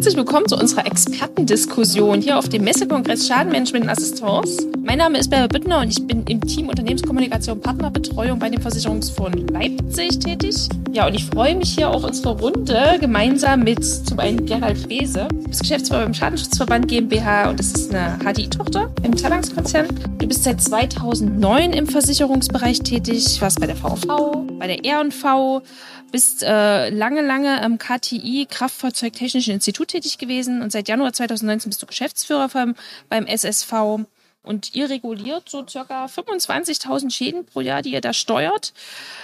herzlich willkommen zu unserer Expertendiskussion hier auf dem Messekongress Schadenmanagement und Assistance. Mein Name ist Bärbel Büttner und ich bin im Team Unternehmenskommunikation Partnerbetreuung bei dem Versicherungsfonds Leipzig tätig. Ja, und ich freue mich hier auf unsere Runde gemeinsam mit zum einen Gerald Frese. Du bist Geschäftsführer beim Schadenschutzverband GmbH und das ist eine HDI-Tochter im Talangs-Konzern. Du bist seit 2009 im Versicherungsbereich tätig, warst bei der VV, bei der R&V, bist äh, lange, lange am KTI Kraftfahrzeugtechnischen Institut tätig gewesen und seit Januar 2019 bist du Geschäftsführer beim, beim SSV. Und ihr reguliert so circa 25.000 Schäden pro Jahr, die ihr da steuert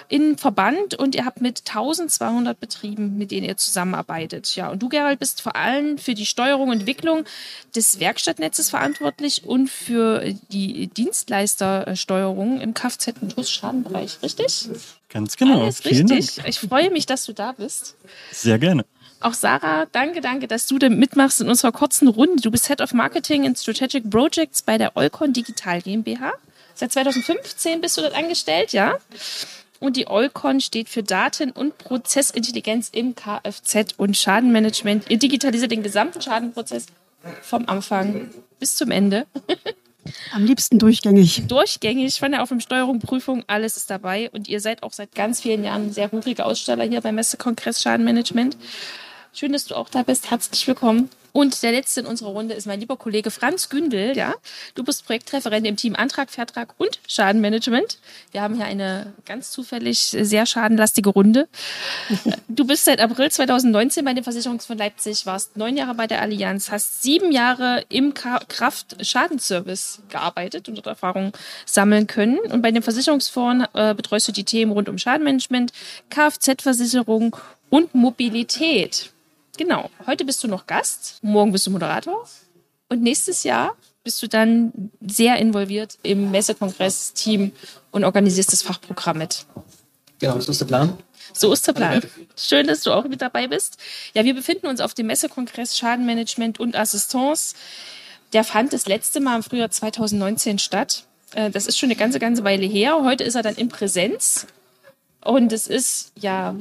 in Verband und ihr habt mit 1200 Betrieben, mit denen ihr zusammenarbeitet. Ja, und du, Gerald, bist vor allem für die Steuerung und Entwicklung des Werkstattnetzes verantwortlich und für die Dienstleistersteuerung im Kfz- und Busschadenbereich, richtig? Ganz genau. Alles Vielen richtig. Dank. Ich freue mich, dass du da bist. Sehr gerne. Auch Sarah, danke, danke, dass du mitmachst in unserer kurzen Runde. Du bist Head of Marketing and Strategic Projects bei der Eukon Digital GmbH. Seit 2015 bist du dort angestellt, ja? Und die Eukon steht für Daten- und Prozessintelligenz im Kfz- und Schadenmanagement. Ihr digitalisiert den gesamten Schadenprozess vom Anfang bis zum Ende. Am liebsten durchgängig. Durchgängig von der Aufnahmesteuerung, Prüfung, alles ist dabei. Und ihr seid auch seit ganz vielen Jahren ein sehr ruhige Aussteller hier beim Messekongress Schadenmanagement. Schön, dass du auch da bist. Herzlich willkommen. Und der letzte in unserer Runde ist mein lieber Kollege Franz Gündel. Ja, du bist Projektreferent im Team Antrag, Vertrag und Schadenmanagement. Wir haben hier eine ganz zufällig sehr schadenlastige Runde. Du bist seit April 2019 bei dem Versicherungsfonds Leipzig, warst neun Jahre bei der Allianz, hast sieben Jahre im Kraft-Schadensservice gearbeitet und dort Erfahrungen sammeln können. Und bei dem Versicherungsfonds äh, betreust du die Themen rund um Schadenmanagement, Kfz-Versicherung und Mobilität. Genau. Heute bist du noch Gast, morgen bist du Moderator und nächstes Jahr bist du dann sehr involviert im Messekongress-Team und organisierst das Fachprogramm mit. Genau, so ist der Plan. So ist der Plan. Schön, dass du auch mit dabei bist. Ja, wir befinden uns auf dem Messekongress Schadenmanagement und Assistance. Der fand das letzte Mal im Frühjahr 2019 statt. Äh, Das ist schon eine ganze, ganze Weile her. Heute ist er dann in Präsenz. Und es ist ja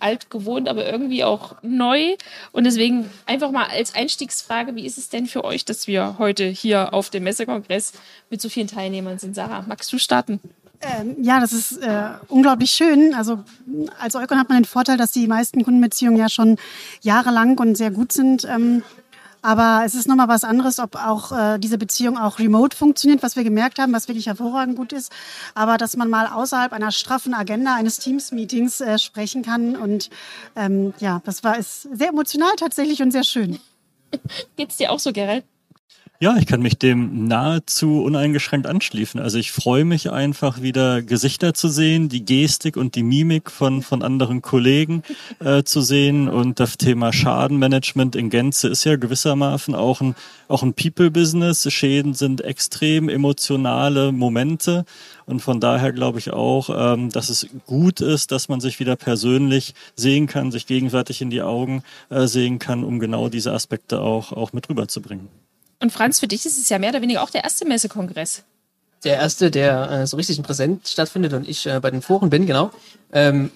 alt gewohnt, aber irgendwie auch neu. Und deswegen einfach mal als Einstiegsfrage, wie ist es denn für euch, dass wir heute hier auf dem Messekongress mit so vielen Teilnehmern sind? Sarah, magst du starten? Ähm, ja, das ist äh, unglaublich schön. Also als Eukon hat man den Vorteil, dass die meisten Kundenbeziehungen ja schon jahrelang und sehr gut sind. Ähm, aber es ist nochmal was anderes, ob auch äh, diese Beziehung auch remote funktioniert, was wir gemerkt haben, was wirklich hervorragend gut ist. Aber dass man mal außerhalb einer straffen Agenda eines Teams-Meetings äh, sprechen kann. Und ähm, ja, das war ist sehr emotional tatsächlich und sehr schön. Geht's dir auch so, Gerald? Ja, ich kann mich dem nahezu uneingeschränkt anschließen. Also ich freue mich einfach wieder Gesichter zu sehen, die Gestik und die Mimik von, von anderen Kollegen äh, zu sehen. Und das Thema Schadenmanagement in Gänze ist ja gewissermaßen auch ein, auch ein People-Business. Schäden sind extrem emotionale Momente. Und von daher glaube ich auch, ähm, dass es gut ist, dass man sich wieder persönlich sehen kann, sich gegenseitig in die Augen äh, sehen kann, um genau diese Aspekte auch, auch mit rüberzubringen. Und Franz, für dich ist es ja mehr oder weniger auch der erste Messekongress. Der erste, der äh, so richtig in Präsent stattfindet und ich äh, bei den Foren bin, genau. Ähm,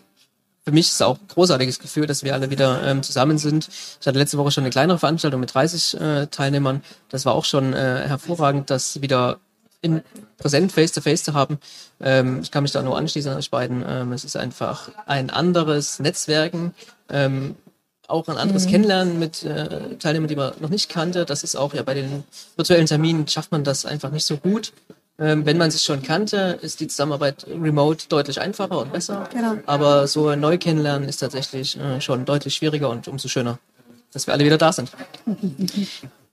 für mich ist es auch ein großartiges Gefühl, dass wir alle wieder ähm, zusammen sind. Ich hatte letzte Woche schon eine kleinere Veranstaltung mit 30 äh, Teilnehmern. Das war auch schon äh, hervorragend, das wieder in präsent face-to-face zu haben. Ähm, ich kann mich da nur anschließen an euch beiden. Ähm, es ist einfach ein anderes Netzwerken. Ähm, auch ein anderes Kennenlernen mit äh, Teilnehmern, die man noch nicht kannte. Das ist auch ja bei den virtuellen Terminen schafft man das einfach nicht so gut. Ähm, wenn man sich schon kannte, ist die Zusammenarbeit remote deutlich einfacher und besser. Genau. Aber so neu kennenlernen ist tatsächlich äh, schon deutlich schwieriger und umso schöner, dass wir alle wieder da sind.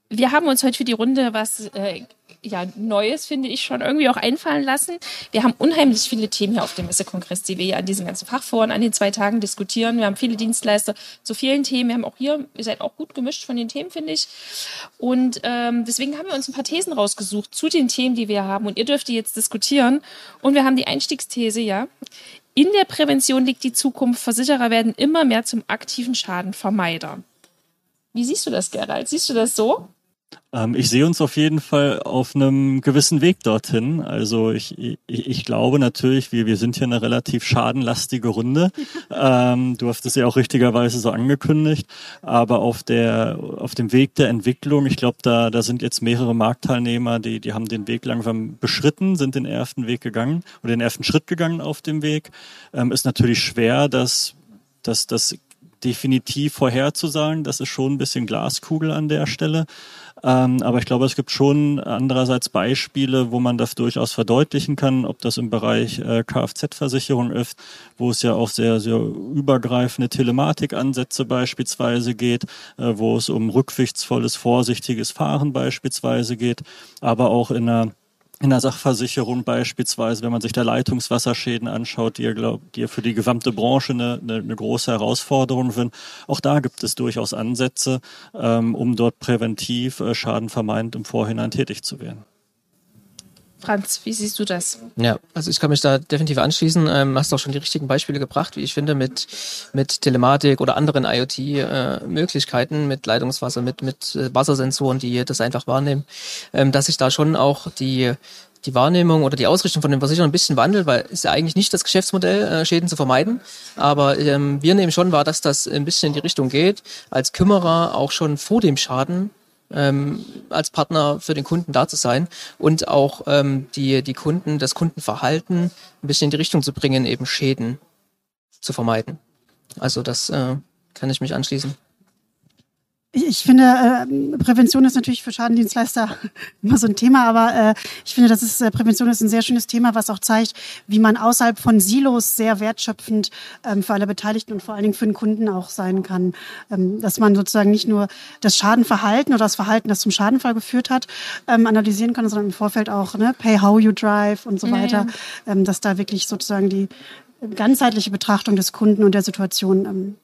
Wir haben uns heute für die Runde was äh, ja, Neues, finde ich, schon irgendwie auch einfallen lassen. Wir haben unheimlich viele Themen hier auf dem Messekongress, die wir hier an diesen ganzen Fachforen an den zwei Tagen diskutieren. Wir haben viele Dienstleister zu vielen Themen. Wir haben auch hier, ihr seid auch gut gemischt von den Themen, finde ich. Und ähm, deswegen haben wir uns ein paar Thesen rausgesucht zu den Themen, die wir haben. Und ihr dürft die jetzt diskutieren. Und wir haben die Einstiegsthese, ja. In der Prävention liegt die Zukunft. Versicherer werden immer mehr zum aktiven Schadenvermeider. Wie siehst du das, Gerald? Siehst du das so? Ähm, ich sehe uns auf jeden Fall auf einem gewissen Weg dorthin. Also ich, ich, ich glaube natürlich, wir, wir sind hier eine relativ schadenlastige Runde. ähm, du hast es ja auch richtigerweise so angekündigt. Aber auf der auf dem Weg der Entwicklung, ich glaube, da, da sind jetzt mehrere Marktteilnehmer, die, die haben den Weg langsam beschritten, sind den ersten Weg gegangen oder den ersten Schritt gegangen auf dem Weg. Ähm, ist natürlich schwer, dass dass das definitiv vorherzusagen. Das ist schon ein bisschen Glaskugel an der Stelle. Ähm, aber ich glaube, es gibt schon andererseits Beispiele, wo man das durchaus verdeutlichen kann, ob das im Bereich äh, Kfz-Versicherung ist, wo es ja auch sehr, sehr übergreifende Telematikansätze beispielsweise geht, äh, wo es um rücksichtsvolles, vorsichtiges Fahren beispielsweise geht, aber auch in einer in der Sachversicherung beispielsweise, wenn man sich da Leitungswasserschäden anschaut, die ja, glaub, die ja für die gesamte Branche eine, eine, eine große Herausforderung sind. Auch da gibt es durchaus Ansätze, ähm, um dort präventiv äh, schadenvermeidend im Vorhinein tätig zu werden. Franz, wie siehst du das? Ja, also ich kann mich da definitiv anschließen. Ähm, hast auch schon die richtigen Beispiele gebracht, wie ich finde, mit, mit Telematik oder anderen IoT-Möglichkeiten, äh, mit Leitungswasser, mit, mit äh, Wassersensoren, die das einfach wahrnehmen, ähm, dass sich da schon auch die, die Wahrnehmung oder die Ausrichtung von den Versicherern ein bisschen wandelt, weil es ja eigentlich nicht das Geschäftsmodell, äh, Schäden zu vermeiden. Aber ähm, wir nehmen schon wahr, dass das ein bisschen in die Richtung geht, als Kümmerer auch schon vor dem Schaden ähm, als Partner für den Kunden da zu sein und auch ähm, die, die Kunden, das Kundenverhalten ein bisschen in die Richtung zu bringen, eben Schäden zu vermeiden. Also das äh, kann ich mich anschließen. Ich finde, äh, Prävention ist natürlich für Schadendienstleister immer so ein Thema, aber äh, ich finde, das ist, äh, Prävention ist ein sehr schönes Thema, was auch zeigt, wie man außerhalb von Silos sehr wertschöpfend ähm, für alle Beteiligten und vor allen Dingen für den Kunden auch sein kann. Ähm, dass man sozusagen nicht nur das Schadenverhalten oder das Verhalten, das zum Schadenfall geführt hat, ähm, analysieren kann, sondern im Vorfeld auch ne, Pay How You Drive und so ja, weiter, ja. Ähm, dass da wirklich sozusagen die ganzheitliche Betrachtung des Kunden und der Situation ähm,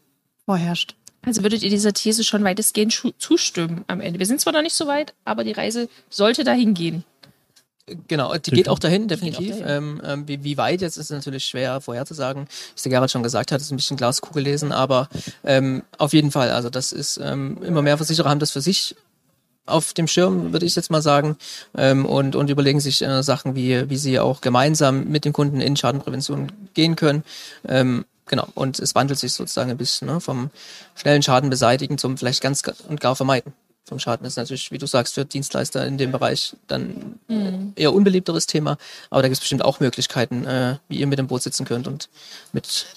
vorherrscht. Also würdet ihr dieser These schon weitestgehend zustimmen am Ende? Wir sind zwar noch nicht so weit, aber die Reise sollte dahin gehen. Genau, die geht auch dahin, definitiv. Auch dahin. Ähm, ähm, wie, wie, weit jetzt ist natürlich schwer vorherzusagen. Wie der Gerhard schon gesagt hat, ist ein bisschen Glaskugel lesen, aber ähm, auf jeden Fall, also das ist ähm, immer mehr Versicherer haben das für sich auf dem Schirm, würde ich jetzt mal sagen, ähm, und, und überlegen sich äh, Sachen, wie, wie sie auch gemeinsam mit dem Kunden in Schadenprävention gehen können. Ähm, Genau, und es wandelt sich sozusagen ein bisschen ne, vom schnellen Schaden beseitigen zum vielleicht ganz und gar vermeiden. Vom Schaden ist natürlich, wie du sagst, für Dienstleister in dem Bereich dann mhm. eher unbeliebteres Thema, aber da gibt es bestimmt auch Möglichkeiten, äh, wie ihr mit dem Boot sitzen könnt und mit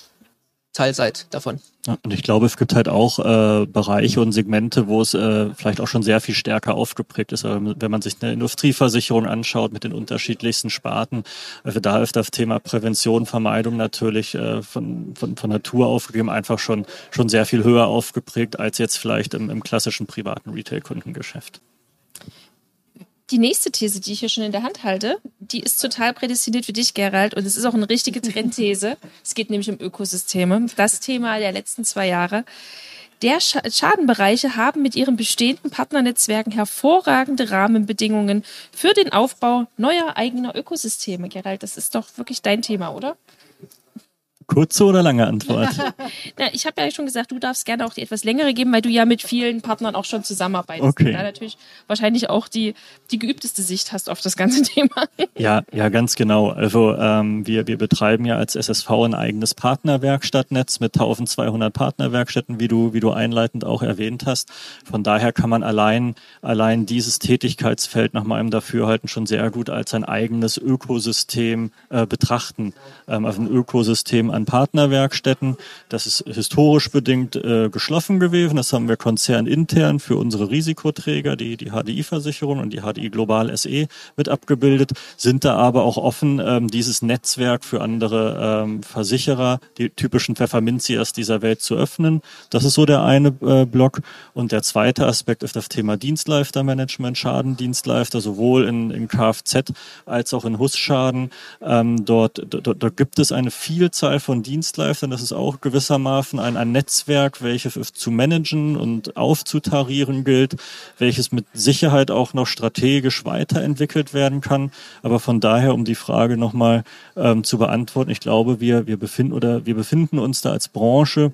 Teil seid davon. Ja, und ich glaube, es gibt halt auch äh, Bereiche und Segmente, wo es äh, vielleicht auch schon sehr viel stärker aufgeprägt ist. Also wenn man sich eine Industrieversicherung anschaut mit den unterschiedlichsten Sparten, also da ist das Thema Prävention, Vermeidung natürlich äh, von, von, von Natur aufgegeben einfach schon, schon sehr viel höher aufgeprägt als jetzt vielleicht im, im klassischen privaten Retail-Kundengeschäft die nächste These, die ich hier schon in der Hand halte, die ist total prädestiniert für dich, Gerald, und es ist auch eine richtige Trendthese. Es geht nämlich um Ökosysteme. Das Thema der letzten zwei Jahre. Der Sch Schadenbereiche haben mit ihren bestehenden Partnernetzwerken hervorragende Rahmenbedingungen für den Aufbau neuer eigener Ökosysteme. Gerald, das ist doch wirklich dein Thema, oder? Kurze oder lange Antwort? Na, ich habe ja schon gesagt, du darfst gerne auch die etwas längere geben, weil du ja mit vielen Partnern auch schon zusammenarbeitest. Okay. Da natürlich wahrscheinlich auch die, die geübteste Sicht hast auf das ganze Thema. Ja, ja, ganz genau. Also ähm, wir, wir betreiben ja als SSV ein eigenes Partnerwerkstattnetz mit 1200 Partnerwerkstätten, wie du, wie du einleitend auch erwähnt hast. Von daher kann man allein, allein dieses Tätigkeitsfeld nach meinem Dafürhalten schon sehr gut als ein eigenes Ökosystem äh, betrachten. Ähm, also ein Ökosystem an Partnerwerkstätten. Das ist historisch bedingt äh, geschlossen gewesen. Das haben wir konzernintern für unsere Risikoträger, die, die HDI-Versicherung und die HDI Global SE mit abgebildet, sind da aber auch offen, ähm, dieses Netzwerk für andere ähm, Versicherer, die typischen Pfefferminzias dieser Welt zu öffnen. Das ist so der eine äh, Block. Und der zweite Aspekt ist das Thema Dienstleistermanagement, Schadendienstleister, sowohl in, in Kfz als auch in Husschaden. Ähm, dort, dort, dort gibt es eine Vielzahl von Dienstleistern. Das ist auch gewissermaßen ein, ein Netzwerk, welches zu managen und aufzutarieren gilt, welches mit Sicherheit auch noch strategisch weiterentwickelt werden kann. Aber von daher, um die Frage nochmal ähm, zu beantworten, ich glaube, wir, wir befinden oder wir befinden uns da als Branche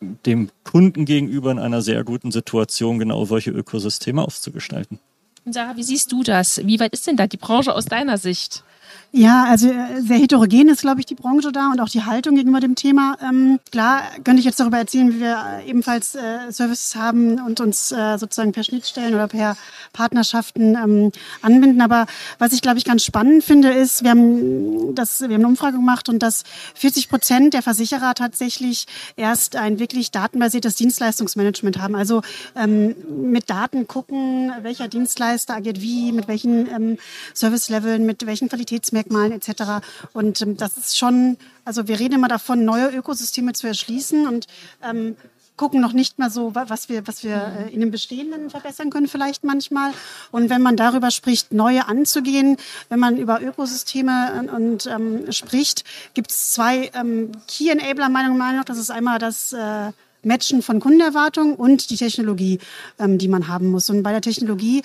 dem Kunden gegenüber in einer sehr guten Situation, genau solche Ökosysteme auszugestalten. Und Sarah, wie siehst du das? Wie weit ist denn da die Branche aus deiner Sicht? Ja, also äh, sehr heterogen ist, glaube ich, die Branche da und auch die Haltung gegenüber dem Thema. Ähm, klar könnte ich jetzt darüber erzählen, wie wir äh, ebenfalls äh, Services haben und uns äh, sozusagen per Schnittstellen oder per Partnerschaften ähm, anbinden. Aber was ich, glaube ich, ganz spannend finde, ist, wir haben, das, wir haben eine Umfrage gemacht und dass 40 Prozent der Versicherer tatsächlich erst ein wirklich datenbasiertes Dienstleistungsmanagement haben. Also ähm, mit Daten gucken, welcher Dienstleister agiert wie, mit welchen ähm, Service-Leveln, mit welchen Qualitätsmerkmalen Merkmalen etc. Und ähm, das ist schon, also wir reden immer davon, neue Ökosysteme zu erschließen und ähm, gucken noch nicht mal so, was wir, was wir äh, in den bestehenden verbessern können vielleicht manchmal. Und wenn man darüber spricht, neue anzugehen, wenn man über Ökosysteme und, und ähm, spricht, gibt es zwei ähm, Key Enabler meiner Meinung nach. Das ist einmal das äh, Matchen von Kundenerwartungen und die Technologie, ähm, die man haben muss. Und bei der Technologie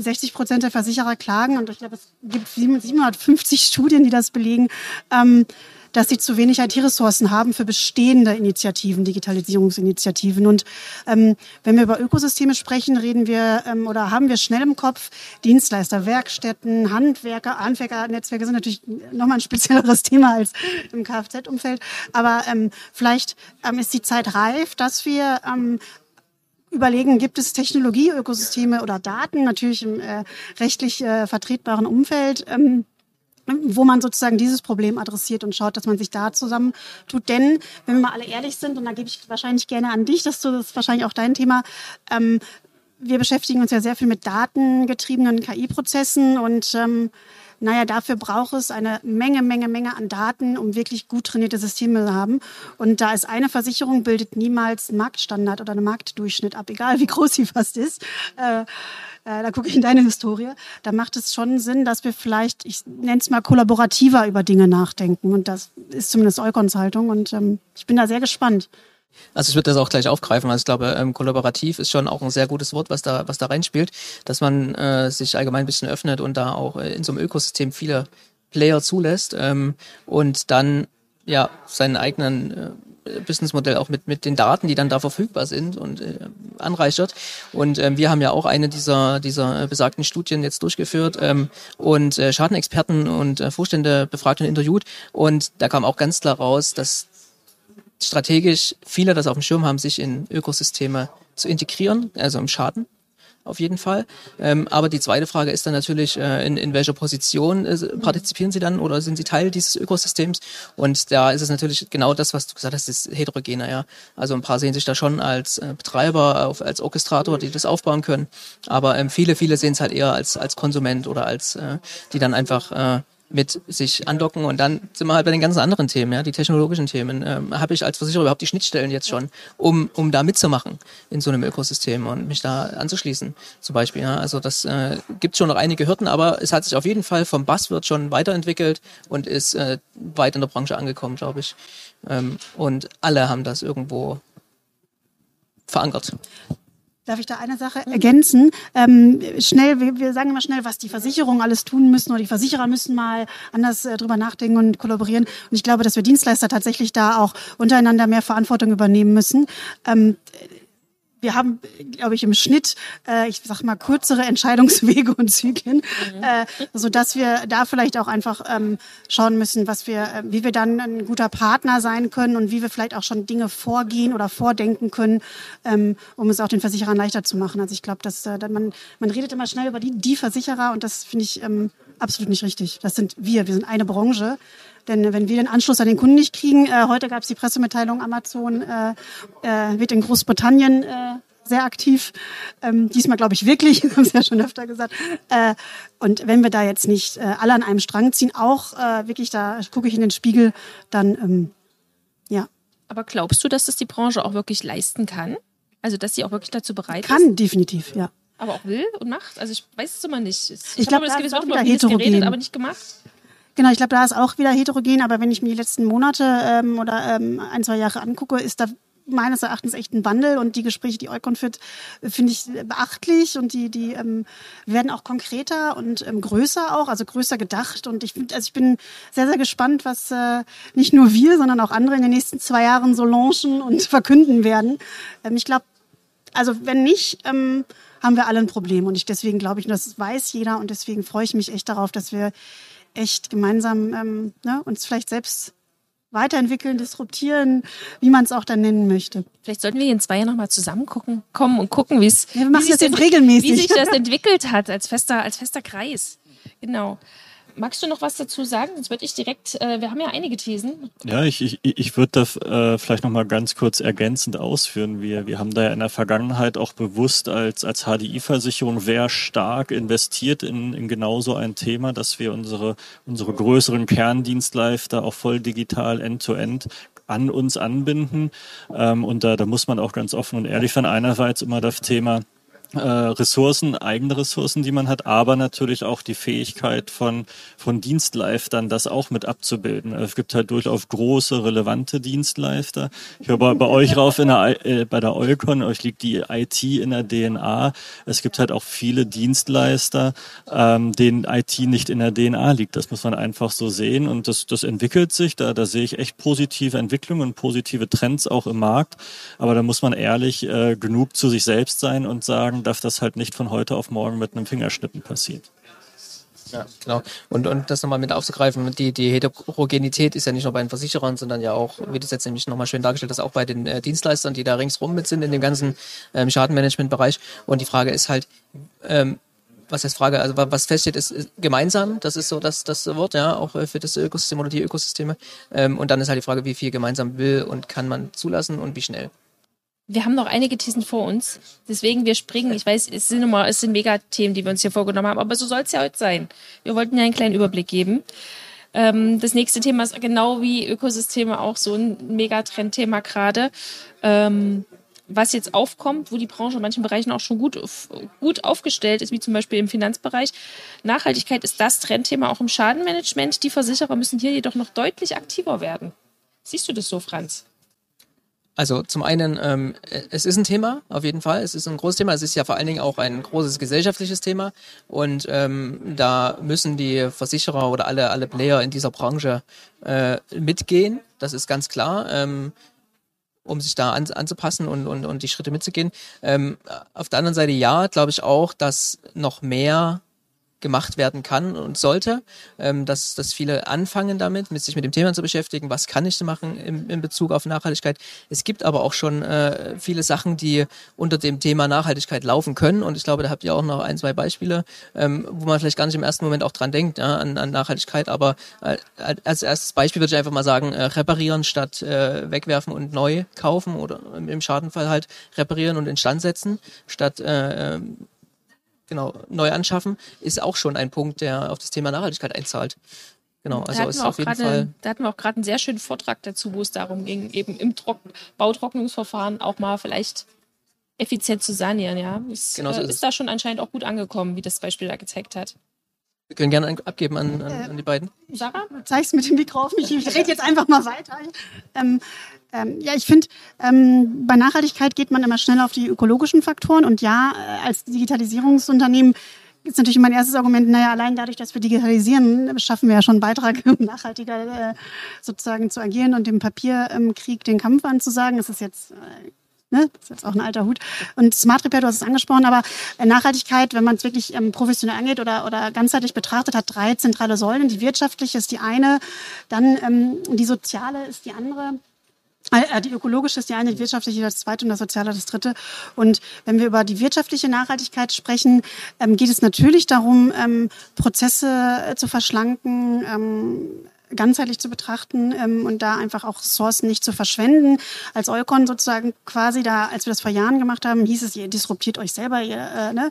60 Prozent der Versicherer klagen und ich glaube, es gibt 750 Studien, die das belegen, ähm, dass sie zu wenig IT-Ressourcen haben für bestehende Initiativen, Digitalisierungsinitiativen. Und ähm, wenn wir über Ökosysteme sprechen, reden wir ähm, oder haben wir schnell im Kopf Dienstleister, Werkstätten, Handwerker, Handwerker-Netzwerke sind natürlich nochmal ein spezielleres Thema als im Kfz-Umfeld. Aber ähm, vielleicht ähm, ist die Zeit reif, dass wir ähm, überlegen, gibt es Technologieökosysteme oder Daten, natürlich im äh, rechtlich äh, vertretbaren Umfeld, ähm, wo man sozusagen dieses Problem adressiert und schaut, dass man sich da zusammen tut. Denn, wenn wir mal alle ehrlich sind, und da gebe ich wahrscheinlich gerne an dich, dass du das ist wahrscheinlich auch dein Thema, ähm, wir beschäftigen uns ja sehr viel mit datengetriebenen KI-Prozessen und ähm, naja, dafür braucht es eine Menge, Menge, Menge an Daten, um wirklich gut trainierte Systeme zu haben. Und da ist eine Versicherung, bildet niemals einen Marktstandard oder einen Marktdurchschnitt ab, egal wie groß sie fast ist. Äh, äh, da gucke ich in deine Historie. Da macht es schon Sinn, dass wir vielleicht, ich nenne es mal kollaborativer über Dinge nachdenken. Und das ist zumindest Eukons Haltung. Und ähm, ich bin da sehr gespannt. Also ich würde das auch gleich aufgreifen. Also ich glaube, ähm, kollaborativ ist schon auch ein sehr gutes Wort, was da, was da reinspielt, dass man äh, sich allgemein ein bisschen öffnet und da auch äh, in so einem Ökosystem viele Player zulässt ähm, und dann ja seinen eigenen äh, Businessmodell auch mit, mit den Daten, die dann da verfügbar sind und äh, anreichert. Und ähm, wir haben ja auch eine dieser, dieser besagten Studien jetzt durchgeführt ähm, und äh, Schadenexperten und äh, Vorstände befragt und interviewt. Und da kam auch ganz klar raus, dass strategisch viele das auf dem Schirm haben, sich in Ökosysteme zu integrieren, also im Schaden auf jeden Fall. Ähm, aber die zweite Frage ist dann natürlich, äh, in, in welcher Position äh, partizipieren Sie dann oder sind Sie Teil dieses Ökosystems? Und da ist es natürlich genau das, was du gesagt hast, ist heterogener. Ja? Also ein paar sehen sich da schon als äh, Betreiber, auf, als Orchestrator, die das aufbauen können. Aber ähm, viele, viele sehen es halt eher als, als Konsument oder als, äh, die dann einfach äh, mit sich andocken und dann sind wir halt bei den ganzen anderen Themen, ja, die technologischen Themen. Ähm, Habe ich als Versicherer überhaupt die Schnittstellen jetzt schon, um, um da mitzumachen in so einem Ökosystem und mich da anzuschließen, zum Beispiel. Ja. Also das äh, gibt schon noch einige Hürden, aber es hat sich auf jeden Fall vom Buzzword schon weiterentwickelt und ist äh, weit in der Branche angekommen, glaube ich. Ähm, und alle haben das irgendwo verankert. Darf ich da eine Sache ergänzen? Ähm, schnell, wir, wir, sagen immer schnell, was die Versicherungen alles tun müssen oder die Versicherer müssen mal anders äh, drüber nachdenken und kollaborieren. Und ich glaube, dass wir Dienstleister tatsächlich da auch untereinander mehr Verantwortung übernehmen müssen. Ähm, wir haben, glaube ich, im Schnitt, äh, ich sag mal, kürzere Entscheidungswege und Zyklen, mhm. äh, so dass wir da vielleicht auch einfach ähm, schauen müssen, was wir, äh, wie wir dann ein guter Partner sein können und wie wir vielleicht auch schon Dinge vorgehen oder vordenken können, ähm, um es auch den Versicherern leichter zu machen. Also ich glaube, dass äh, man man redet immer schnell über die die Versicherer und das finde ich ähm, absolut nicht richtig. Das sind wir, wir sind eine Branche. Denn wenn wir den Anschluss an den Kunden nicht kriegen, äh, heute gab es die Pressemitteilung, Amazon äh, äh, wird in Großbritannien äh, sehr aktiv. Ähm, diesmal glaube ich wirklich, haben Sie ja schon öfter gesagt. Äh, und wenn wir da jetzt nicht äh, alle an einem Strang ziehen, auch äh, wirklich da gucke ich in den Spiegel, dann ähm, ja. Aber glaubst du, dass das die Branche auch wirklich leisten kann? Also dass sie auch wirklich dazu bereit kann, ist? Kann definitiv, ja. Aber auch will und macht? Also ich weiß es immer nicht. Ich, ich glaube, das ist auch wieder heterogen. Geredet, aber nicht gemacht. Genau, ich glaube, da ist auch wieder heterogen, aber wenn ich mir die letzten Monate ähm, oder ähm, ein, zwei Jahre angucke, ist da meines Erachtens echt ein Wandel und die Gespräche, die Eukon führt, finde ich beachtlich und die, die ähm, werden auch konkreter und ähm, größer auch, also größer gedacht. Und ich, also ich bin sehr, sehr gespannt, was äh, nicht nur wir, sondern auch andere in den nächsten zwei Jahren so launchen und verkünden werden. Ähm, ich glaube, also wenn nicht, ähm, haben wir alle ein Problem. Und ich deswegen glaube ich, das weiß jeder und deswegen freue ich mich echt darauf, dass wir echt gemeinsam ähm, ne, uns vielleicht selbst weiterentwickeln, disruptieren, wie man es auch dann nennen möchte. Vielleicht sollten wir in zwei Jahren nochmal zusammen gucken, kommen und gucken, wie es ja, wir machen wie das jetzt regelmäßig. wie sich das entwickelt hat als fester, als fester Kreis. Genau. Magst du noch was dazu sagen? Sonst würde ich direkt, äh, wir haben ja einige Thesen. Ja, ich, ich, ich würde das äh, vielleicht nochmal ganz kurz ergänzend ausführen. Wir, wir haben da ja in der Vergangenheit auch bewusst als, als HDI-Versicherung sehr stark investiert in, in genau so ein Thema, dass wir unsere, unsere größeren Kerndienstleister auch voll digital end-to-end an uns anbinden. Ähm, und da, da muss man auch ganz offen und ehrlich sein. Einerseits immer das Thema, äh, Ressourcen, eigene Ressourcen, die man hat, aber natürlich auch die Fähigkeit von, von Dienstleistern, das auch mit abzubilden. Es gibt halt durchaus große, relevante Dienstleister. Ich höre bei, bei euch rauf in der, äh, bei der Eukon, euch liegt die IT in der DNA. Es gibt halt auch viele Dienstleister, ähm, denen IT nicht in der DNA liegt. Das muss man einfach so sehen und das, das entwickelt sich. Da, da sehe ich echt positive Entwicklungen und positive Trends auch im Markt. Aber da muss man ehrlich äh, genug zu sich selbst sein und sagen, sagen, dass das halt nicht von heute auf morgen mit einem Fingerschnippen passiert. Ja, genau. Und, und das nochmal mit aufzugreifen, die, die Heterogenität ist ja nicht nur bei den Versicherern, sondern ja auch, wie du es jetzt nämlich nochmal schön dargestellt hast, auch bei den äh, Dienstleistern, die da ringsrum mit sind in dem ganzen ähm, Schadenmanagement-Bereich. Und die Frage ist halt, ähm, was heißt Frage, also was feststeht, ist, ist gemeinsam, das ist so das, das Wort, ja, auch äh, für das Ökosystem oder die Ökosysteme. Ähm, und dann ist halt die Frage, wie viel gemeinsam will und kann man zulassen und wie schnell wir haben noch einige Thesen vor uns. Deswegen, wir springen. Ich weiß, es sind immer, es sind Megathemen, die wir uns hier vorgenommen haben, aber so soll es ja heute sein. Wir wollten ja einen kleinen Überblick geben. Ähm, das nächste Thema ist genau wie Ökosysteme auch so ein Megatrendthema gerade. Ähm, was jetzt aufkommt, wo die Branche in manchen Bereichen auch schon gut, gut aufgestellt ist, wie zum Beispiel im Finanzbereich. Nachhaltigkeit ist das Trendthema auch im Schadenmanagement. Die Versicherer müssen hier jedoch noch deutlich aktiver werden. Siehst du das so, Franz? Also zum einen, ähm, es ist ein Thema, auf jeden Fall. Es ist ein großes Thema. Es ist ja vor allen Dingen auch ein großes gesellschaftliches Thema. Und ähm, da müssen die Versicherer oder alle, alle Player in dieser Branche äh, mitgehen. Das ist ganz klar. Ähm, um sich da an, anzupassen und, und, und die Schritte mitzugehen. Ähm, auf der anderen Seite ja, glaube ich auch, dass noch mehr gemacht werden kann und sollte, ähm, dass, dass viele anfangen damit, mit sich mit dem Thema zu beschäftigen, was kann ich machen im, in Bezug auf Nachhaltigkeit. Es gibt aber auch schon äh, viele Sachen, die unter dem Thema Nachhaltigkeit laufen können und ich glaube, da habt ihr auch noch ein, zwei Beispiele, ähm, wo man vielleicht gar nicht im ersten Moment auch dran denkt, ja, an, an Nachhaltigkeit, aber äh, als erstes Beispiel würde ich einfach mal sagen, äh, reparieren statt äh, wegwerfen und neu kaufen oder im Schadenfall halt reparieren und instand setzen, statt äh, ähm, genau, neu anschaffen, ist auch schon ein Punkt, der auf das Thema Nachhaltigkeit einzahlt. Genau, also ist auf jeden Fall. Da hatten wir auch gerade einen sehr schönen Vortrag dazu, wo es darum ging, eben im Trock Bautrocknungsverfahren auch mal vielleicht effizient zu sanieren, ja. Ist, genau so äh, ist, ist da schon anscheinend auch gut angekommen, wie das Beispiel da gezeigt hat. Wir können gerne abgeben an, an, an die beiden. Sarah? Zeig's mit dem Mikro auf mich. Ich rede jetzt einfach mal weiter. Ähm, ähm, ja, ich finde, ähm, bei Nachhaltigkeit geht man immer schnell auf die ökologischen Faktoren. Und ja, äh, als Digitalisierungsunternehmen ist natürlich mein erstes Argument, naja, allein dadurch, dass wir digitalisieren, schaffen wir ja schon einen Beitrag, um nachhaltiger äh, sozusagen zu agieren und dem Papierkrieg den Kampf anzusagen. Das ist jetzt äh, Ne? Das ist jetzt auch ein alter Hut. Und Smart Repair, du hast es angesprochen, aber äh, Nachhaltigkeit, wenn man es wirklich ähm, professionell angeht oder, oder ganzheitlich betrachtet, hat drei zentrale Säulen. Die wirtschaftliche ist die eine, dann ähm, die soziale ist die andere. Äh, die ökologische ist die eine, die wirtschaftliche das zweite und das soziale das dritte. Und wenn wir über die wirtschaftliche Nachhaltigkeit sprechen, ähm, geht es natürlich darum, ähm, Prozesse äh, zu verschlanken, ähm, ganzheitlich zu betrachten und da einfach auch Ressourcen nicht zu verschwenden. Als Eukon sozusagen quasi da, als wir das vor Jahren gemacht haben, hieß es, ihr disruptiert euch selber, ihr, äh, ne?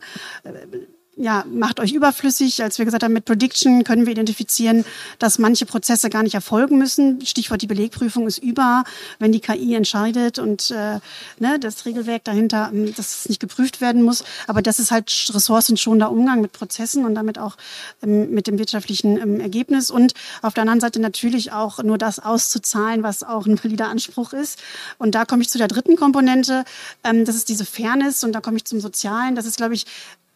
Ja, macht euch überflüssig. Als wir gesagt haben, mit Prediction können wir identifizieren, dass manche Prozesse gar nicht erfolgen müssen. Stichwort die Belegprüfung ist über, wenn die KI entscheidet und äh, ne, das Regelwerk dahinter, ähm, dass es nicht geprüft werden muss. Aber das ist halt ressourcenschonender Umgang mit Prozessen und damit auch ähm, mit dem wirtschaftlichen ähm, Ergebnis. Und auf der anderen Seite natürlich auch nur das auszuzahlen, was auch ein valider Anspruch ist. Und da komme ich zu der dritten Komponente. Ähm, das ist diese Fairness und da komme ich zum Sozialen. Das ist, glaube ich,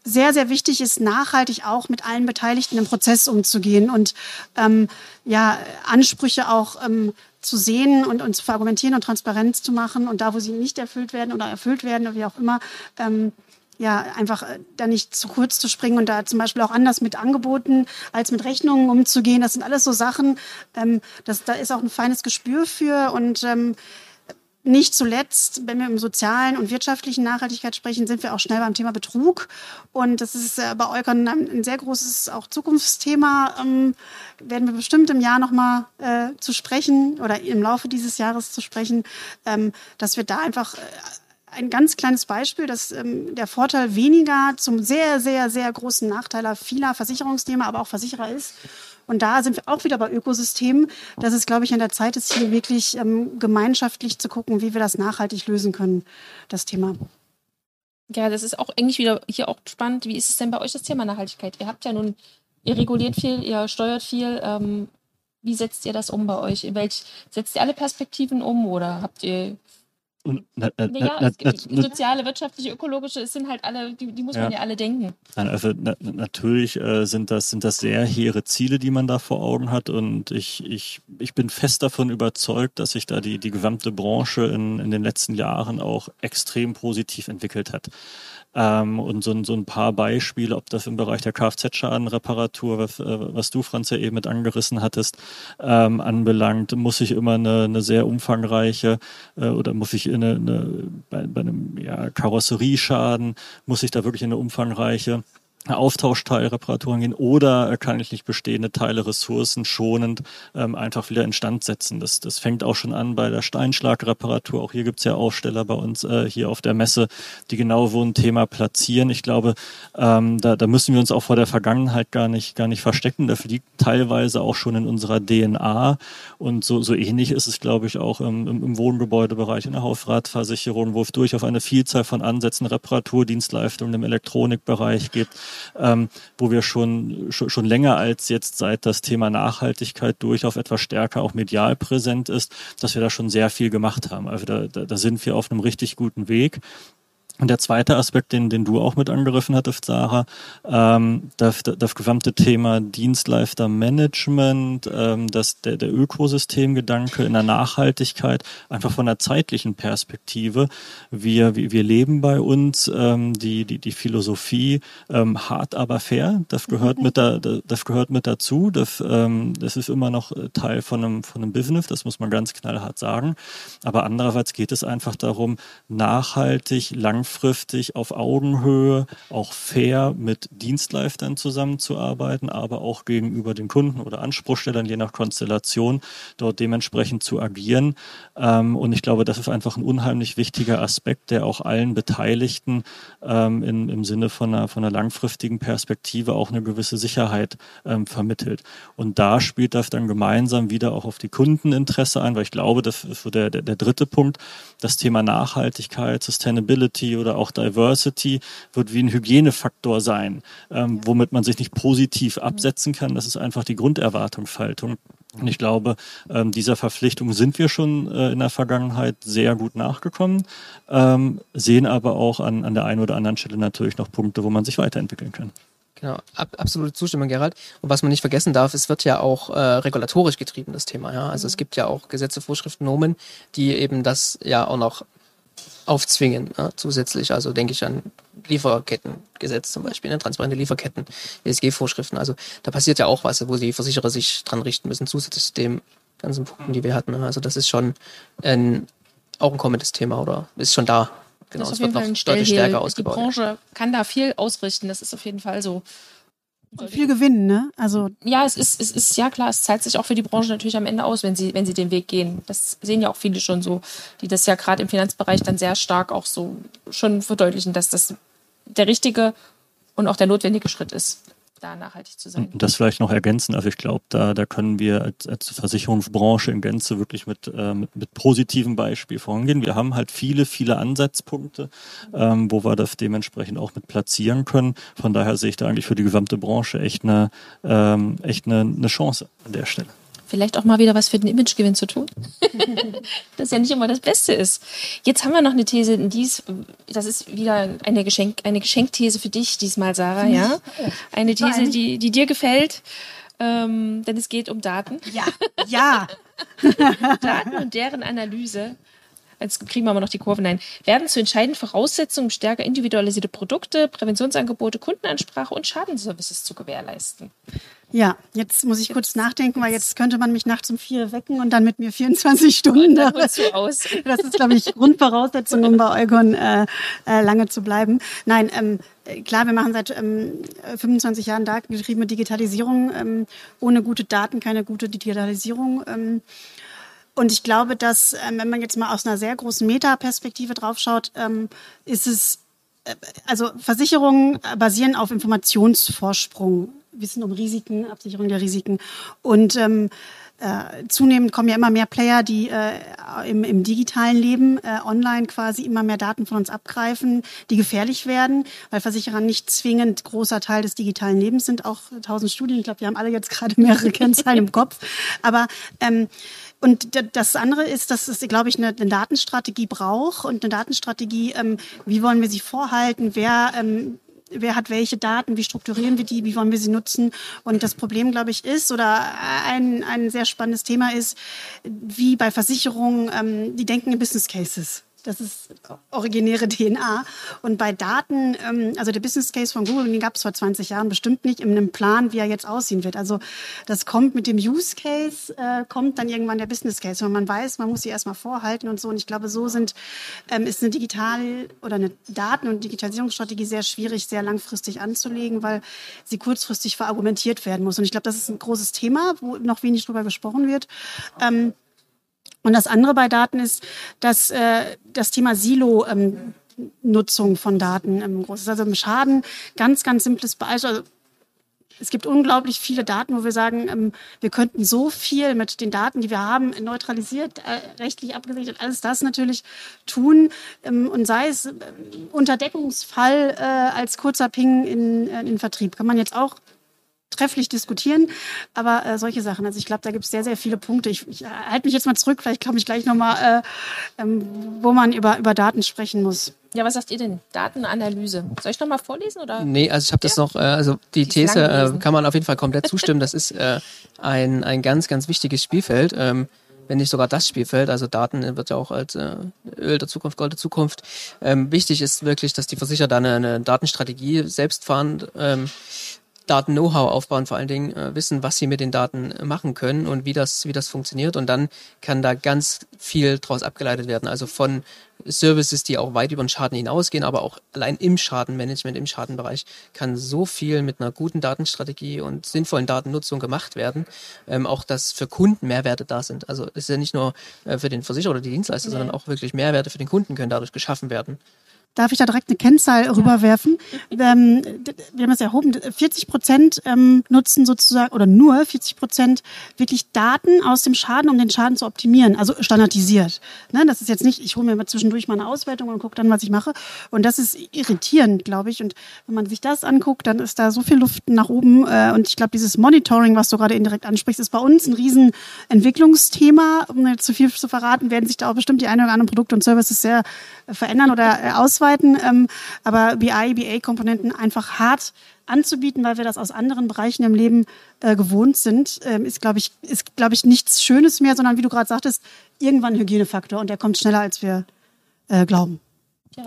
sehr, sehr wichtig ist, nachhaltig auch mit allen Beteiligten im Prozess umzugehen und ähm, ja, Ansprüche auch ähm, zu sehen und, und zu verargumentieren und Transparenz zu machen und da, wo sie nicht erfüllt werden oder erfüllt werden oder wie auch immer, ähm, ja, einfach äh, da nicht zu kurz zu springen und da zum Beispiel auch anders mit Angeboten als mit Rechnungen umzugehen. Das sind alles so Sachen, ähm, das, da ist auch ein feines Gespür für und ähm, nicht zuletzt, wenn wir im sozialen und wirtschaftlichen Nachhaltigkeit sprechen, sind wir auch schnell beim Thema Betrug. Und das ist äh, bei Eukon ein sehr großes auch Zukunftsthema. Ähm, werden wir bestimmt im Jahr nochmal äh, zu sprechen oder im Laufe dieses Jahres zu sprechen, ähm, dass wir da einfach äh, ein ganz kleines Beispiel, dass ähm, der Vorteil weniger zum sehr, sehr, sehr großen Nachteil vieler Versicherungsthemen, aber auch Versicherer ist. Und da sind wir auch wieder bei Ökosystemen. Das ist, glaube ich, an der Zeit ist hier wirklich ähm, gemeinschaftlich zu gucken, wie wir das nachhaltig lösen können, das Thema. Ja, das ist auch eigentlich wieder hier auch spannend. Wie ist es denn bei euch das Thema Nachhaltigkeit? Ihr habt ja nun, ihr reguliert viel, ihr steuert viel. Ähm, wie setzt ihr das um bei euch? Welch, setzt ihr alle Perspektiven um oder habt ihr na, na, naja, na, na, soziale, wirtschaftliche, ökologische, es sind halt alle, die, die muss ja. man ja alle denken. Also natürlich äh, sind, das, sind das sehr hehre Ziele, die man da vor Augen hat. Und ich, ich, ich bin fest davon überzeugt, dass sich da die, die gesamte Branche in, in den letzten Jahren auch extrem positiv entwickelt hat. Ähm, und so, so ein paar Beispiele, ob das im Bereich der Kfz-Schadenreparatur, was, äh, was du, Franz, ja eben mit angerissen hattest, ähm, anbelangt, muss ich immer eine, eine sehr umfangreiche äh, oder muss ich in eine, eine bei, bei einem ja, Karosserieschaden, muss ich da wirklich in eine umfangreiche Austauschteilreparaturen gehen oder kann ich nicht bestehende Teile ressourcenschonend ähm, einfach wieder instand setzen. Das, das fängt auch schon an bei der Steinschlagreparatur. Auch hier gibt's ja Aussteller bei uns äh, hier auf der Messe, die genau so ein Thema platzieren. Ich glaube, ähm, da, da müssen wir uns auch vor der Vergangenheit gar nicht, gar nicht verstecken. Das liegt teilweise auch schon in unserer DNA. Und so, so ähnlich ist es, glaube ich, auch im, im, Wohngebäudebereich, in der Hausratversicherung, wo es durchaus eine Vielzahl von Ansätzen, Reparaturdienstleistungen im Elektronikbereich gibt ähm, wo wir schon, schon, schon länger als jetzt seit das Thema Nachhaltigkeit durchaus etwas stärker auch medial präsent ist, dass wir da schon sehr viel gemacht haben. Also da, da, da sind wir auf einem richtig guten Weg. Und der zweite Aspekt, den, den du auch mit angegriffen hattest, Sarah, ähm, das, das gesamte Thema Dienstleistermanagement, ähm, das, der, der Ökosystemgedanke in der Nachhaltigkeit, einfach von der zeitlichen Perspektive. Wir, wir, wir leben bei uns ähm, die, die, die Philosophie ähm, hart, aber fair. Das gehört mit, da, das gehört mit dazu. Das, ähm, das ist immer noch Teil von einem, von einem Business, das muss man ganz knallhart sagen. Aber andererseits geht es einfach darum, nachhaltig, langfristig langfristig auf Augenhöhe, auch fair mit Dienstleistern zusammenzuarbeiten, aber auch gegenüber den Kunden oder Anspruchstellern, je nach Konstellation, dort dementsprechend zu agieren. Ähm, und ich glaube, das ist einfach ein unheimlich wichtiger Aspekt, der auch allen Beteiligten ähm, in, im Sinne von einer, von einer langfristigen Perspektive auch eine gewisse Sicherheit ähm, vermittelt. Und da spielt das dann gemeinsam wieder auch auf die Kundeninteresse ein, weil ich glaube, das ist so der, der, der dritte Punkt, das Thema Nachhaltigkeit, Sustainability oder auch Diversity wird wie ein Hygienefaktor sein, ähm, womit man sich nicht positiv absetzen kann. Das ist einfach die Grunderwartungshaltung. Und ich glaube, ähm, dieser Verpflichtung sind wir schon äh, in der Vergangenheit sehr gut nachgekommen, ähm, sehen aber auch an, an der einen oder anderen Stelle natürlich noch Punkte, wo man sich weiterentwickeln kann. Genau, ab, absolute Zustimmung, Gerald. Und was man nicht vergessen darf, es wird ja auch äh, regulatorisch getrieben, das Thema. Ja? Also es gibt ja auch Gesetze, Vorschriften, Nomen, die eben das ja auch noch aufzwingen, ja, zusätzlich. Also denke ich an Lieferkettengesetz zum Beispiel, ne, transparente Lieferketten, ESG-Vorschriften. Also da passiert ja auch was, wo die Versicherer sich dran richten müssen, zusätzlich zu dem ganzen Punkten, die wir hatten. Ne. Also das ist schon ein, auch ein kommendes Thema oder ist schon da. Genau, es wird noch deutlich stärker ausgebaut. Die Branche kann da viel ausrichten, das ist auf jeden Fall so. Und viel gewinnen, ne? Also ja, es ist, es ist ja klar, es zahlt sich auch für die Branche natürlich am Ende aus, wenn sie, wenn sie den Weg gehen. Das sehen ja auch viele schon so, die das ja gerade im Finanzbereich dann sehr stark auch so schon verdeutlichen, dass das der richtige und auch der notwendige Schritt ist da nachhaltig zu sein. Das vielleicht noch ergänzen. Also ich glaube, da, da können wir als, als Versicherungsbranche in Gänze wirklich mit, äh, mit, mit positiven Beispiel vorangehen. Wir haben halt viele, viele Ansatzpunkte, ähm, wo wir das dementsprechend auch mit platzieren können. Von daher sehe ich da eigentlich für die gesamte Branche echt eine, ähm, echt eine, eine Chance an der Stelle vielleicht auch mal wieder was für den Imagegewinn zu tun. das ja nicht immer das Beste ist. Jetzt haben wir noch eine These, dies, das ist wieder eine, Geschenk, eine Geschenkthese für dich diesmal, Sarah, ja? Eine These, die, die dir gefällt, ähm, denn es geht um Daten. Ja, ja. Daten und deren Analyse jetzt kriegen wir mal noch die Kurve hinein, werden zu entscheidenden Voraussetzungen, stärker individualisierte Produkte, Präventionsangebote, Kundenansprache und Schadenservices zu gewährleisten. Ja, jetzt muss ich kurz nachdenken, weil jetzt könnte man mich nachts um vier wecken und dann mit mir 24 Stunden. Aus. Das ist, glaube ich, Grundvoraussetzung, um bei Eugon äh, äh, lange zu bleiben. Nein, ähm, klar, wir machen seit ähm, 25 Jahren datengetriebene Digitalisierung. Ähm, ohne gute Daten keine gute Digitalisierung. Ähm, und ich glaube, dass, ähm, wenn man jetzt mal aus einer sehr großen Metaperspektive draufschaut, ähm, ist es, äh, also Versicherungen basieren auf Informationsvorsprung, Wissen um Risiken, Absicherung der Risiken. Und ähm, äh, zunehmend kommen ja immer mehr Player, die äh, im, im digitalen Leben äh, online quasi immer mehr Daten von uns abgreifen, die gefährlich werden, weil Versicherer nicht zwingend großer Teil des digitalen Lebens sind. Auch tausend Studien, ich glaube, wir haben alle jetzt gerade mehrere Kennzahlen im Kopf. Aber ähm, und das andere ist, dass es, glaube ich, eine, eine Datenstrategie braucht und eine Datenstrategie, ähm, wie wollen wir sie vorhalten, wer ähm, wer hat welche Daten, wie strukturieren wir die, wie wollen wir sie nutzen. Und das Problem, glaube ich, ist, oder ein, ein sehr spannendes Thema ist, wie bei Versicherungen, ähm, die denken in Business Cases. Das ist originäre DNA. Und bei Daten, ähm, also der Business Case von Google, den gab es vor 20 Jahren bestimmt nicht in einem Plan, wie er jetzt aussehen wird. Also das kommt mit dem Use Case, äh, kommt dann irgendwann der Business Case. Wenn man weiß, man muss sie erstmal vorhalten und so. Und ich glaube, so sind, ähm, ist eine digital oder eine Daten- und Digitalisierungsstrategie sehr schwierig, sehr langfristig anzulegen, weil sie kurzfristig verargumentiert werden muss. Und ich glaube, das ist ein großes Thema, wo noch wenig drüber gesprochen wird. Ähm, und das andere bei Daten ist, dass äh, das Thema Silo ähm, Nutzung von Daten ähm, groß ist. Also im Schaden ganz, ganz simples Beispiel. Also, es gibt unglaublich viele Daten, wo wir sagen, ähm, wir könnten so viel mit den Daten, die wir haben, neutralisiert, äh, rechtlich abgesichert, alles das natürlich tun. Ähm, und sei es äh, unter Deckungsfall äh, als kurzer Ping in, in Vertrieb. Kann man jetzt auch trefflich diskutieren. Aber äh, solche Sachen, also ich glaube, da gibt es sehr, sehr viele Punkte. Ich, ich halte mich jetzt mal zurück, vielleicht komme ich gleich nochmal, äh, ähm, wo man über, über Daten sprechen muss. Ja, was sagt ihr denn? Datenanalyse. Soll ich nochmal vorlesen? Oder? Nee, also ich habe das ja. noch, äh, also die, die These äh, kann man auf jeden Fall komplett zustimmen. Das ist äh, ein, ein ganz, ganz wichtiges Spielfeld. Ähm, wenn nicht sogar das Spielfeld, also Daten wird ja auch als äh, Öl der Zukunft, Gold der Zukunft. Ähm, wichtig ist wirklich, dass die Versicherer da eine, eine Datenstrategie selbst fahren, ähm, Daten-Know-how aufbauen, vor allen Dingen äh, wissen, was sie mit den Daten machen können und wie das, wie das funktioniert. Und dann kann da ganz viel draus abgeleitet werden. Also von Services, die auch weit über den Schaden hinausgehen, aber auch allein im Schadenmanagement, im Schadenbereich kann so viel mit einer guten Datenstrategie und sinnvollen Datennutzung gemacht werden. Ähm, auch, dass für Kunden Mehrwerte da sind. Also es ist ja nicht nur äh, für den Versicherer oder die Dienstleister, nee. sondern auch wirklich Mehrwerte für den Kunden können dadurch geschaffen werden. Darf ich da direkt eine Kennzahl ja. rüberwerfen? Ähm, wir haben es erhoben, 40 Prozent ähm, nutzen sozusagen, oder nur 40 Prozent wirklich Daten aus dem Schaden, um den Schaden zu optimieren, also standardisiert. Ne? Das ist jetzt nicht, ich hole mir mal zwischendurch mal eine Auswertung und gucke dann, was ich mache. Und das ist irritierend, glaube ich. Und wenn man sich das anguckt, dann ist da so viel Luft nach oben. Äh, und ich glaube, dieses Monitoring, was du gerade indirekt ansprichst, ist bei uns ein riesen Entwicklungsthema. Um nicht zu viel zu verraten, werden sich da auch bestimmt die ein oder anderen Produkte und Services sehr äh, verändern oder äh, aus ausweiten, ähm, aber BI, BA-Komponenten einfach hart anzubieten, weil wir das aus anderen Bereichen im Leben äh, gewohnt sind, ähm, ist, glaube ich, ist, glaube ich, nichts Schönes mehr, sondern wie du gerade sagtest, irgendwann ein Hygienefaktor und der kommt schneller, als wir äh, glauben.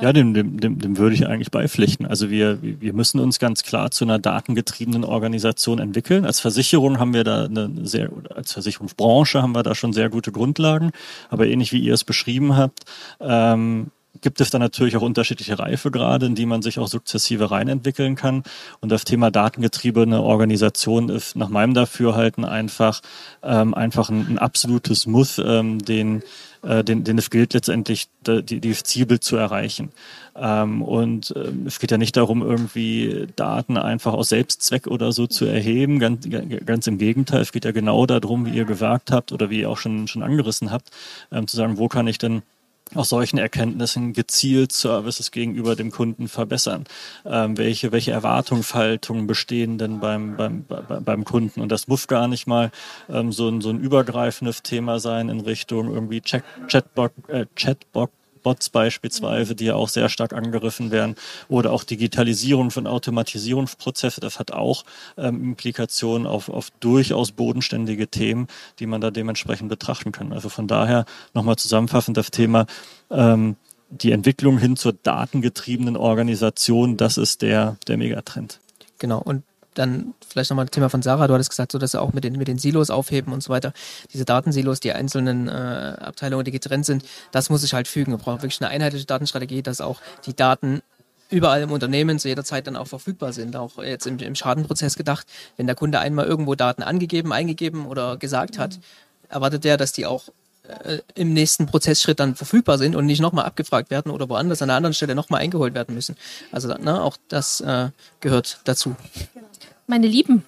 Ja, dem, dem, dem, dem würde ich eigentlich beipflichten. Also wir, wir müssen uns ganz klar zu einer datengetriebenen Organisation entwickeln. Als Versicherung haben wir da eine sehr, als Versicherungsbranche haben wir da schon sehr gute Grundlagen. Aber ähnlich wie ihr es beschrieben habt, ähm, gibt es dann natürlich auch unterschiedliche Reifegrade, in die man sich auch sukzessive reinentwickeln kann. Und das Thema datengetriebene Organisation ist nach meinem Dafürhalten einfach, ähm, einfach ein, ein absolutes Muss, ähm, den äh, den, den es gilt letztendlich die, die Zielbild zu erreichen. Ähm, und ähm, es geht ja nicht darum, irgendwie Daten einfach aus Selbstzweck oder so zu erheben. Ganz, ganz im Gegenteil, es geht ja genau darum, wie ihr gesagt habt oder wie ihr auch schon, schon angerissen habt, ähm, zu sagen, wo kann ich denn aus solchen Erkenntnissen gezielt Services gegenüber dem Kunden verbessern? Ähm, welche, welche Erwartungshaltungen bestehen denn beim, beim, beim Kunden? Und das muss gar nicht mal ähm, so, ein, so ein übergreifendes Thema sein in Richtung irgendwie Chat, Chatbot, äh, Chatbot Bots beispielsweise, die ja auch sehr stark angegriffen werden, oder auch Digitalisierung von Automatisierungsprozessen. Das hat auch ähm, Implikationen auf, auf durchaus bodenständige Themen, die man da dementsprechend betrachten kann. Also von daher nochmal zusammenfassend das Thema, ähm, die Entwicklung hin zur datengetriebenen Organisation, das ist der, der Megatrend. Genau. Und dann vielleicht nochmal ein Thema von Sarah, du hattest gesagt, so dass sie auch mit den, mit den Silos aufheben und so weiter. Diese Datensilos, die einzelnen äh, Abteilungen, die getrennt sind, das muss sich halt fügen. Wir brauchen wirklich eine einheitliche Datenstrategie, dass auch die Daten überall im Unternehmen zu jeder Zeit dann auch verfügbar sind. Auch jetzt im, im Schadenprozess gedacht, wenn der Kunde einmal irgendwo Daten angegeben, eingegeben oder gesagt hat, erwartet er, dass die auch äh, im nächsten Prozessschritt dann verfügbar sind und nicht nochmal abgefragt werden oder woanders an einer anderen Stelle nochmal eingeholt werden müssen. Also ne, auch das äh, gehört dazu. Meine Lieben,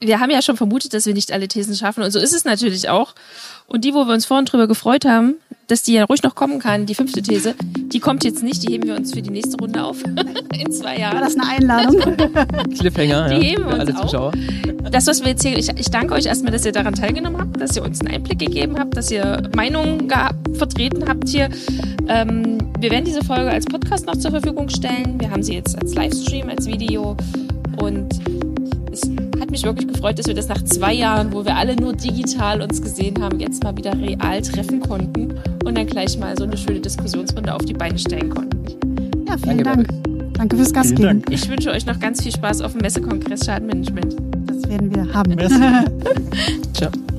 wir haben ja schon vermutet, dass wir nicht alle Thesen schaffen und so ist es natürlich auch. Und die, wo wir uns vorhin drüber gefreut haben, dass die ja ruhig noch kommen kann, die fünfte These, die kommt jetzt nicht, die heben wir uns für die nächste Runde auf. In zwei Jahren. War das eine Einladung? Cliffhanger, die ja, heben wir uns alle Zuschauer. Auf. Das, was wir jetzt hier, ich, ich danke euch erstmal, dass ihr daran teilgenommen habt, dass ihr uns einen Einblick gegeben habt, dass ihr Meinungen vertreten habt hier. Ähm, wir werden diese Folge als Podcast noch zur Verfügung stellen. Wir haben sie jetzt als Livestream, als Video und mich wirklich gefreut, dass wir das nach zwei Jahren, wo wir alle nur digital uns gesehen haben, jetzt mal wieder real treffen konnten und dann gleich mal so eine schöne Diskussionsrunde auf die Beine stellen konnten. Ja, vielen Danke, Dank. Danke fürs Gastgeben. Ich wünsche euch noch ganz viel Spaß auf dem Messekongress Schadenmanagement. Das werden wir haben. Ciao.